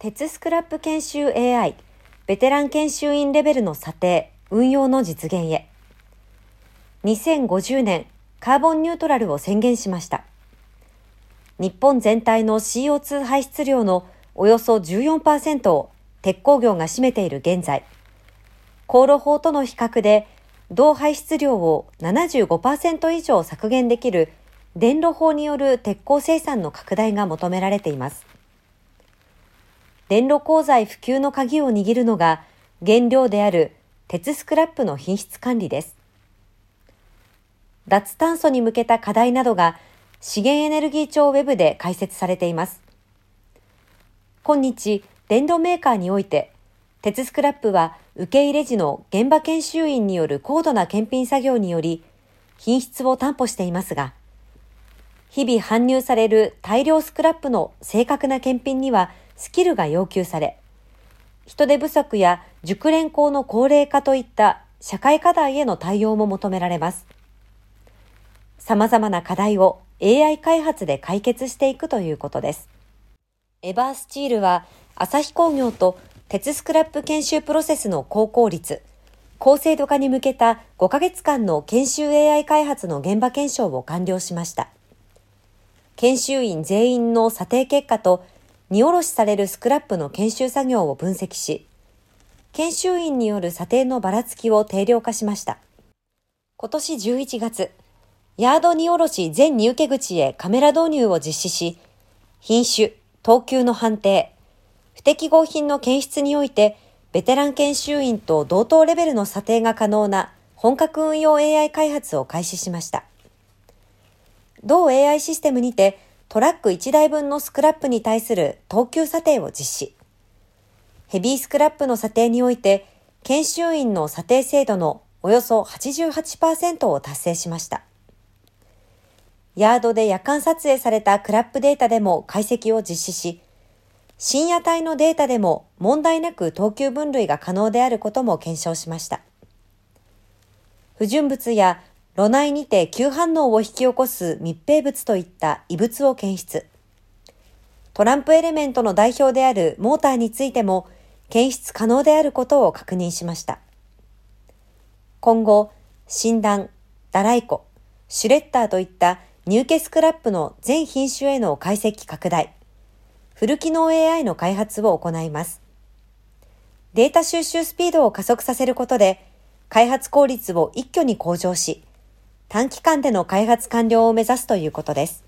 鉄スクラップ研修 AI、ベテラン研修員レベルの査定、運用の実現へ。2050年、カーボンニュートラルを宣言しました。日本全体の CO2 排出量のおよそ14%を鉄鋼業が占めている現在、航路法との比較で、同排出量を75%以上削減できる電路法による鉄鋼生産の拡大が求められています。電路鋼材普及の鍵を握るのが原料である鉄スクラップの品質管理です。脱炭素に向けた課題などが資源エネルギー庁ウェブで解説されています。今日、電動メーカーにおいて、鉄スクラップは受け入れ時の現場研修員による高度な検品作業により、品質を担保していますが、日々搬入される大量スクラップの正確な検品にはスキルが要求され、人手不足や熟練工の高齢化といった社会課題への対応も求められます。様々な課題を AI 開発で解決していくということです。エバースチールは、朝日工業と鉄スクラップ研修プロセスの高効率、高精度化に向けた5ヶ月間の研修 AI 開発の現場検証を完了しました。研修員全員の査定結果と荷下ろしされるスクラップの研修作業を分析し、研修員による査定のばらつきを定量化しました。今年11月、ヤード荷下ろし全入受口へカメラ導入を実施し、品種、等級の判定、不適合品の検出において、ベテラン研修員と同等レベルの査定が可能な本格運用 AI 開発を開始しました。同 AI システムにて、トラック1台分のスクラップに対する等級査定を実施。ヘビースクラップの査定において、研修員の査定精度のおよそ88%を達成しました。ヤードで夜間撮影されたクラップデータでも解析を実施し、深夜帯のデータでも問題なく等級分類が可能であることも検証しました。不純物や炉内にて急反応を引き起こす密閉物といった異物を検出。トランプエレメントの代表であるモーターについても検出可能であることを確認しました。今後、診断、ダライコ、シュレッダーといったニューケスクラップの全品種への解析拡大、フル機能 AI の開発を行います。データ収集スピードを加速させることで、開発効率を一挙に向上し、短期間での開発完了を目指すということです。